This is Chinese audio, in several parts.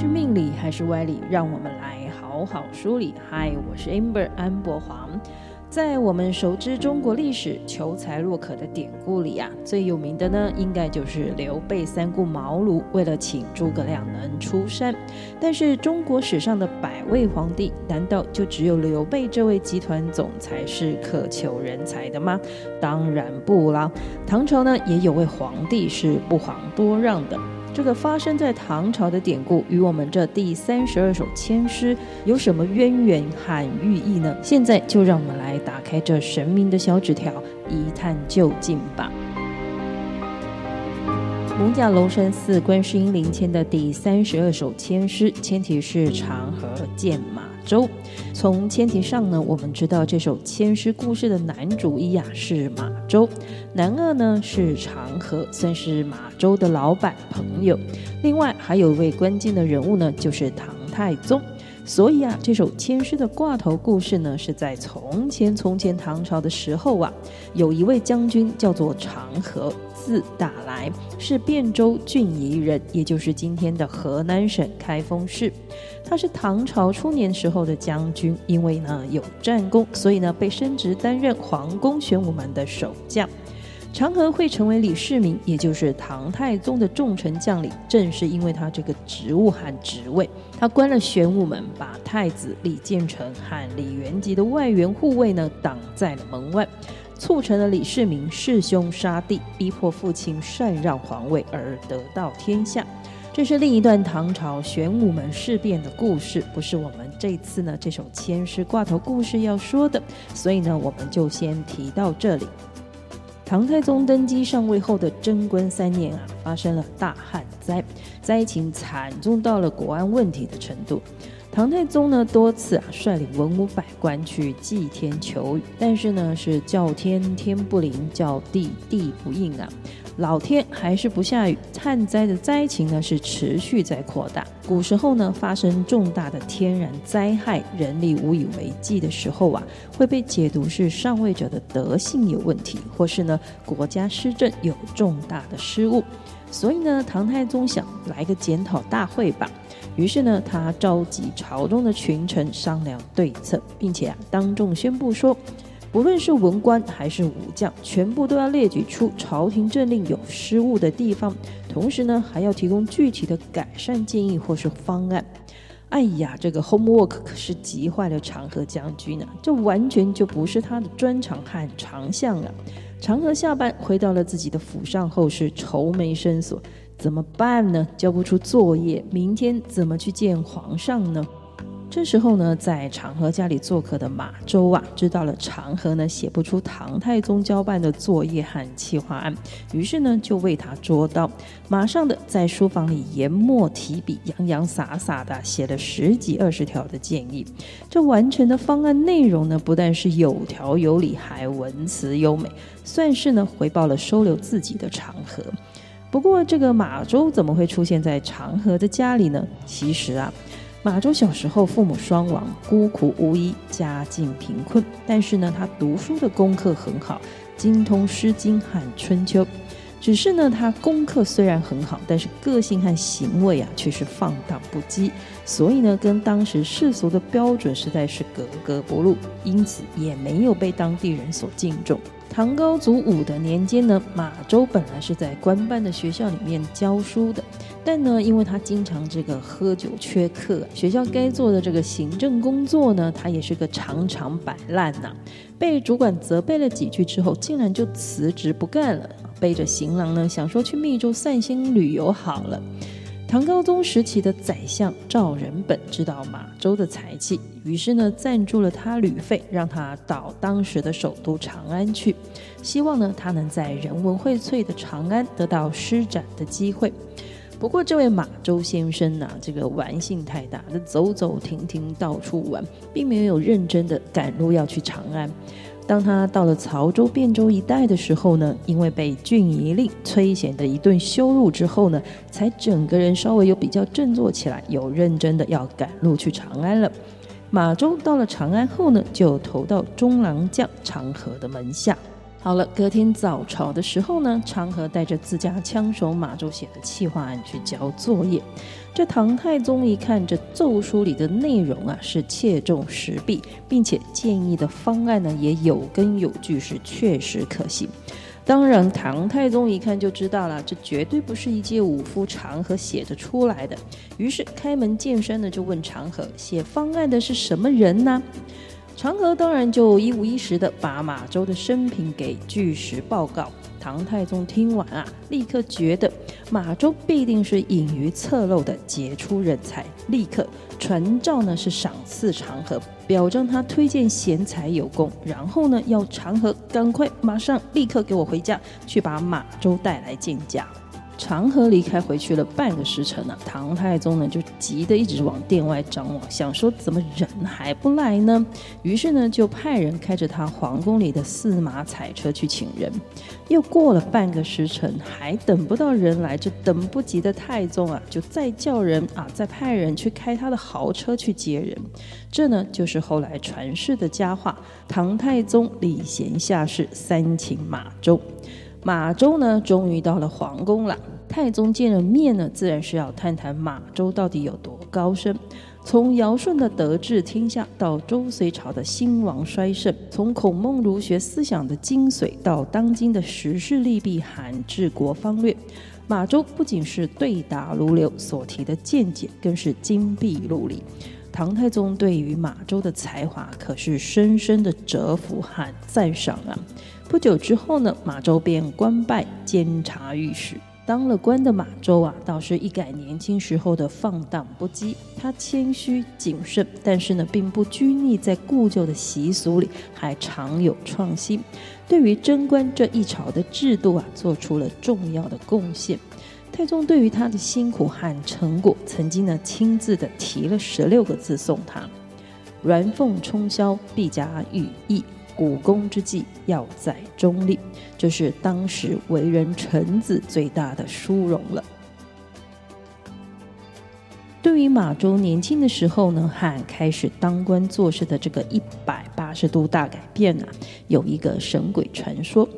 是命理还是歪理？让我们来好好梳理。嗨，我是 Amber 安博黄。在我们熟知中国历史求才若渴的典故里啊，最有名的呢，应该就是刘备三顾茅庐，为了请诸葛亮能出山。但是中国史上的百位皇帝，难道就只有刘备这位集团总裁是渴求人才的吗？当然不啦。唐朝呢，也有位皇帝是不遑多让的。这个发生在唐朝的典故，与我们这第三十二首千诗有什么渊源和寓意呢？现在就让我们来打开这神明的小纸条，一探究竟吧。龙甲龙山寺观世音灵签的第三十二首千诗，签题是长河剑马周。从前提上呢，我们知道这首千诗故事的男主一呀是马周，男二呢是长河，算是马周的老板朋友。另外还有一位关键的人物呢，就是唐太宗。所以啊，这首千诗的挂头故事呢，是在从前从前唐朝的时候啊，有一位将军叫做长河，字大来，是汴州郡宜人，也就是今天的河南省开封市。他是唐朝初年时候的将军，因为呢有战功，所以呢被升职担任皇宫玄武门的守将。长河会成为李世民，也就是唐太宗的重臣将领，正是因为他这个职务和职位。他关了玄武门，把太子李建成和李元吉的外援护卫呢挡在了门外，促成了李世民弑兄杀弟，逼迫父亲禅让皇位而得到天下。这是另一段唐朝玄武门事变的故事，不是我们这次呢这首签诗挂头故事要说的，所以呢我们就先提到这里。唐太宗登基上位后的贞观三年啊，发生了大旱灾，灾情惨重到了国安问题的程度。唐太宗呢多次啊率领文武百官去祭天求雨，但是呢是叫天天不灵，叫地地不应啊。老天还是不下雨，旱灾的灾情呢是持续在扩大。古时候呢，发生重大的天然灾害，人力无以为继的时候啊，会被解读是上位者的德性有问题，或是呢国家施政有重大的失误。所以呢，唐太宗想来个检讨大会吧。于是呢，他召集朝中的群臣商量对策，并且啊当众宣布说。不论是文官还是武将，全部都要列举出朝廷政令有失误的地方，同时呢，还要提供具体的改善建议或是方案。哎呀，这个 homework 可是急坏了长河将军呢，这完全就不是他的专长和长项啊！长河下班回到了自己的府上后是愁眉深锁，怎么办呢？交不出作业，明天怎么去见皇上呢？这时候呢，在长河家里做客的马周啊，知道了长河呢写不出唐太宗交办的作业和企划案，于是呢就为他捉刀，马上的在书房里研墨提笔，洋洋洒洒的写了十几二十条的建议。这完成的方案内容呢，不但是有条有理，还文辞优美，算是呢回报了收留自己的长河。不过，这个马周怎么会出现在长河的家里呢？其实啊。马周小时候父母双亡，孤苦无依，家境贫困。但是呢，他读书的功课很好，精通《诗经》和《春秋》。只是呢，他功课虽然很好，但是个性和行为啊，却是放荡不羁。所以呢，跟当时世俗的标准实在是格格不入，因此也没有被当地人所敬重。唐高祖武德年间呢，马周本来是在官办的学校里面教书的。但呢，因为他经常这个喝酒缺课，学校该做的这个行政工作呢，他也是个常常摆烂呐。被主管责备了几句之后，竟然就辞职不干了，背着行囊呢，想说去密州散心旅游好了。唐高宗时期的宰相赵仁本知道马周的才气，于是呢，赞助了他旅费，让他到当时的首都长安去，希望呢，他能在人文荟萃的长安得到施展的机会。不过，这位马周先生呢、这个玩性太大，他走走停停到处玩，并没有认真的赶路要去长安。当他到了曹州、汴州一带的时候呢，因为被郡夷令崔显的一顿羞辱之后呢，才整个人稍微有比较振作起来，有认真的要赶路去长安了。马周到了长安后呢，就投到中郎将长河的门下。好了，隔天早朝的时候呢，长河带着自家枪手马周写的企划案去交作业。这唐太宗一看这奏书里的内容啊，是切中时弊，并且建议的方案呢也有根有据，是确实可行。当然，唐太宗一看就知道了，这绝对不是一介武夫长河写得出来的。于是开门见山的就问长河：“写方案的是什么人呢？”长河当然就一五一十的把马周的生平给据实报告。唐太宗听完啊，立刻觉得马周必定是隐于侧漏的杰出人才，立刻传诏呢是赏赐长河，表彰他推荐贤才有功，然后呢要长河赶快马上立刻给我回家去把马周带来见驾。长河离开回去了半个时辰呢，唐太宗呢就急得一直往殿外张望，想说怎么人还不来呢？于是呢就派人开着他皇宫里的四马彩车去请人。又过了半个时辰，还等不到人来，这等不及的太宗啊，就再叫人啊，再派人去开他的豪车去接人。这呢就是后来传世的佳话：唐太宗礼贤下士，三请马周。马周呢，终于到了皇宫了。太宗见了面呢，自然是要探谈马周到底有多高深。从尧舜的德治天下到周隋朝的兴亡衰盛，从孔孟儒学思想的精髓到当今的时事利弊和治国方略，马周不仅是对答如流，所提的见解更是金碧入里。唐太宗对于马周的才华可是深深的折服和赞赏啊！不久之后呢，马周便官拜监察御史。当了官的马周啊，倒是一改年轻时候的放荡不羁。他谦虚谨慎，但是呢，并不拘泥在故旧的习俗里，还常有创新。对于贞观这一朝的制度啊，做出了重要的贡献。太宗对于他的辛苦和成果，曾经呢亲自的提了十六个字送他：“鸾凤冲霄，必加羽翼；股肱之计，要在中立。”这是当时为人臣子最大的殊荣了。对于马周年轻的时候呢，和开始当官做事的这个一百八十度大改变啊，有一个神鬼传说。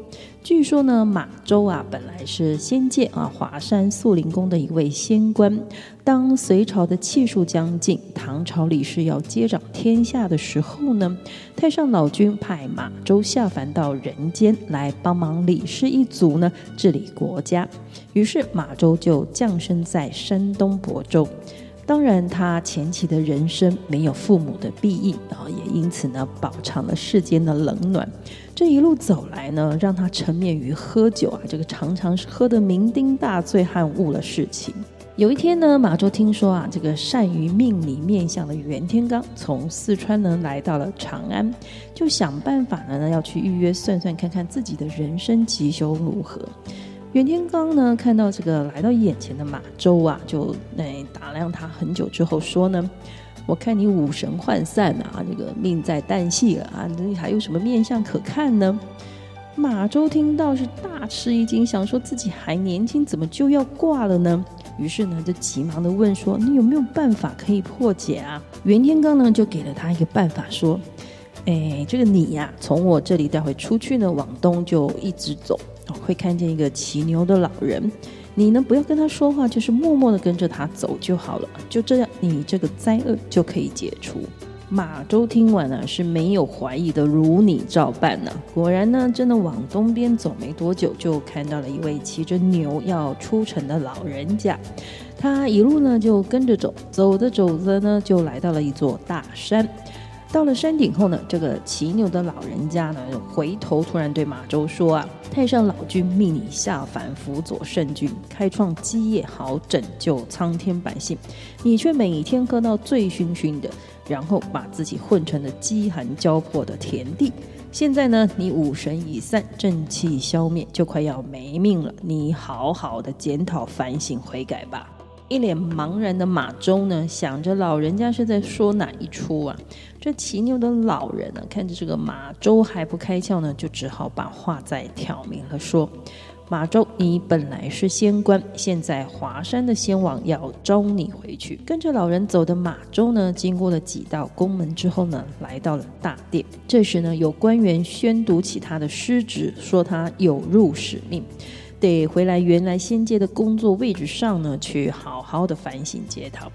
据说呢，马周啊，本来是仙界啊华山素林宫的一位仙官。当隋朝的气数将近，唐朝李氏要接掌天下的时候呢，太上老君派马周下凡到人间来帮忙李氏一族呢治理国家。于是马周就降生在山东亳州。当然，他前期的人生没有父母的庇荫，然后也因此呢，饱尝了世间的冷暖。这一路走来呢，让他沉湎于喝酒啊，这个常常是喝得酩酊大醉，和误了事情。有一天呢，马周听说啊，这个善于命理面相的袁天罡从四川呢来到了长安，就想办法呢要去预约算算看看自己的人生吉凶如何。袁天罡呢，看到这个来到眼前的马周啊，就哎打量他很久之后说呢：“我看你五神涣散啊，这个命在旦夕了啊，你还有什么面相可看呢？”马周听到是大吃一惊，想说自己还年轻，怎么就要挂了呢？于是呢，就急忙的问说：“你有没有办法可以破解啊？”袁天罡呢，就给了他一个办法，说：“哎，这个你呀，从我这里待会出去呢，往东就一直走。”会看见一个骑牛的老人，你呢，不要跟他说话，就是默默的跟着他走就好了。就这样，你这个灾厄就可以解除。马周听完呢，是没有怀疑的，如你照办呢。果然呢，真的往东边走没多久，就看到了一位骑着牛要出城的老人家。他一路呢就跟着走，走着走着呢，就来到了一座大山。到了山顶后呢，这个骑牛的老人家呢，回头突然对马周说：“啊，太上老君命你下凡辅佐圣君，开创基业，好拯救苍天百姓，你却每天喝到醉醺醺的，然后把自己混成了饥寒交迫的田地。现在呢，你五神已散，正气消灭，就快要没命了。你好好的检讨反省悔改吧。”一脸茫然的马周呢，想着老人家是在说哪一出啊？这骑牛的老人呢，看着这个马周还不开窍呢，就只好把话再挑明了说：马周，你本来是仙官，现在华山的仙王要招你回去。”跟着老人走的马周呢，经过了几道宫门之后呢，来到了大殿。这时呢，有官员宣读起他的失职，说他有辱使命，得回来原来仙界的工作位置上呢，去好好的反省检讨。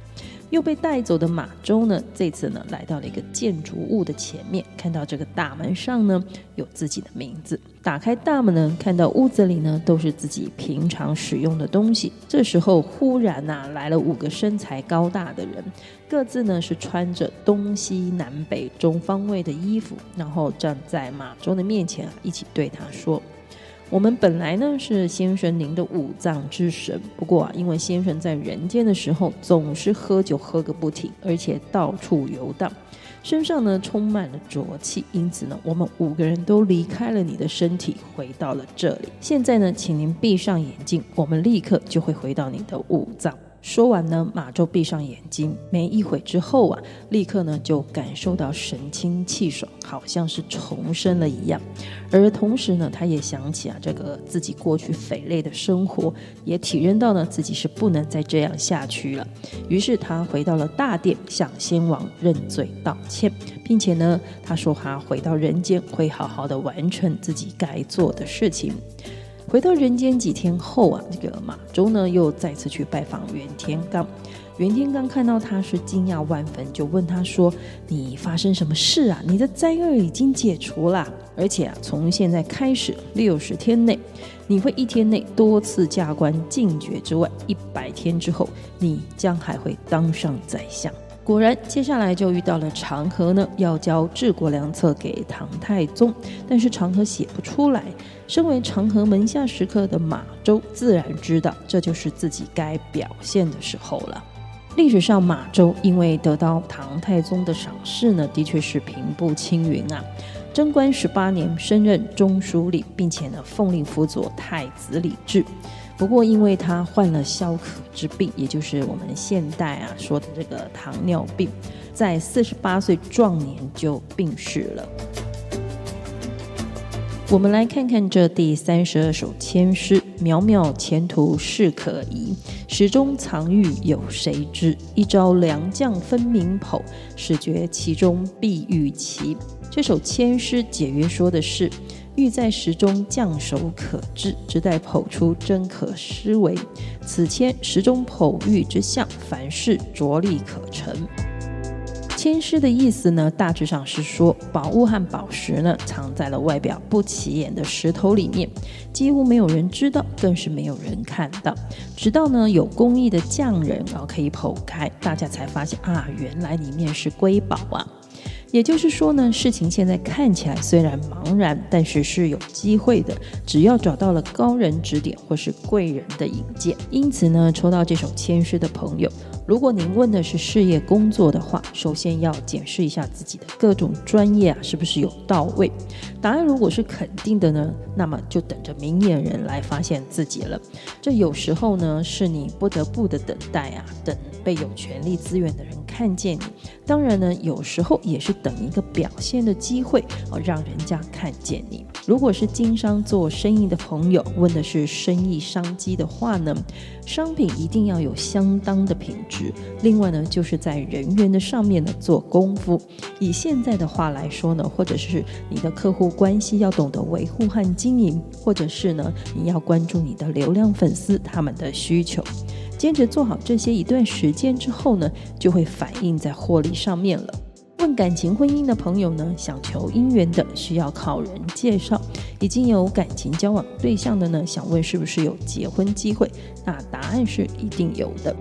又被带走的马周呢，这次呢来到了一个建筑物的前面，看到这个大门上呢有自己的名字。打开大门呢，看到屋子里呢都是自己平常使用的东西。这时候忽然呐、来了五个身材高大的人，各自呢是穿着东西南北中方位的衣服，然后站在马周的面前啊，一起对他说。我们本来呢是先生您的五脏之神，不过啊，因为先生在人间的时候总是喝酒喝个不停，而且到处游荡，身上呢充满了浊气，因此呢，我们五个人都离开了你的身体，回到了这里。现在呢，请您闭上眼睛，我们立刻就会回到你的五脏。说完呢，马周闭上眼睛，没一会之后啊，立刻呢就感受到神清气爽，好像是重生了一样。而同时呢，他也想起啊，这个自己过去匪类的生活，也体认到呢自己是不能再这样下去了。于是他回到了大殿，向先王认罪道歉，并且呢，他说他回到人间会好好的完成自己该做的事情。回到人间几天后啊，这个马周呢又再次去拜访袁天罡。袁天罡看到他是惊讶万分，就问他说：“你发生什么事啊？你的灾厄已经解除了，而且啊，从现在开始六十天内，你会一天内多次加官进爵之外，一百天之后，你将还会当上宰相。”果然，接下来就遇到了长河呢，要交治国良策给唐太宗，但是长河写不出来。身为长河门下食客的马周，自然知道这就是自己该表现的时候了。历史上，马周因为得到唐太宗的赏识呢，的确是平步青云啊。贞观十八年，升任中书令，并且呢，奉令辅佐太子李治。不过，因为他患了消渴之病，也就是我们现代啊说的这个糖尿病，在四十八岁壮年就病逝了。我们来看看这第三十二首千诗：渺渺前途事可疑，始终藏玉有谁知？一朝良将分明剖，始觉其中必玉奇。这首千诗解约说的是。玉在石中，匠手可制，只待剖出，真可思为。此签石中剖玉之象，凡事着力可成。签诗的意思呢，大致上是说，宝物和宝石呢，藏在了外表不起眼的石头里面，几乎没有人知道，更是没有人看到。直到呢，有工艺的匠人啊，可以剖开，大家才发现啊，原来里面是瑰宝啊。也就是说呢，事情现在看起来虽然茫然，但是是有机会的。只要找到了高人指点或是贵人的引荐。因此呢，抽到这首签诗的朋友，如果您问的是事业工作的话，首先要检视一下自己的各种专业啊，是不是有到位。答案如果是肯定的呢，那么就等着明眼人来发现自己了。这有时候呢，是你不得不的等待啊，等被有权力资源的人看见你。当然呢，有时候也是等一个表现的机会哦，让人家看见你。如果是经商做生意的朋友，问的是生意商机的话呢，商品一定要有相当的品质。另外呢，就是在人员的上面呢做功夫。以现在的话来说呢，或者是你的客户关系要懂得维护和经营，或者是呢，你要关注你的流量粉丝他们的需求。坚持做好这些一段时间之后呢，就会反映在获利上面了。问感情婚姻的朋友呢，想求姻缘的需要靠人介绍；已经有感情交往对象的呢，想问是不是有结婚机会？那答案是一定有的。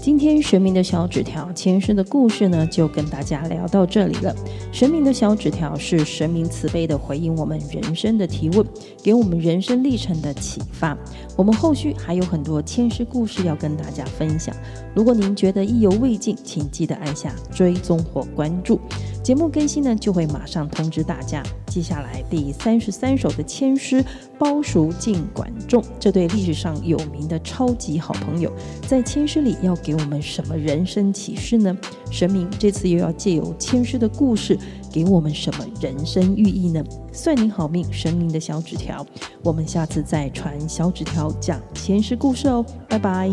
今天神明的小纸条前世的故事呢，就跟大家聊到这里了。神明的小纸条是神明慈悲的回应我们人生的提问，给我们人生历程的启发。我们后续还有很多前世故事要跟大家分享。如果您觉得意犹未尽，请记得按下追踪或关注。节目更新呢，就会马上通知大家。接下来第三十三首的签诗，包熟尽管仲，这对历史上有名的超级好朋友，在签诗里要给我们什么人生启示呢？神明这次又要借由签诗的故事，给我们什么人生寓意呢？算你好命，神明的小纸条。我们下次再传小纸条讲签诗故事哦，拜拜。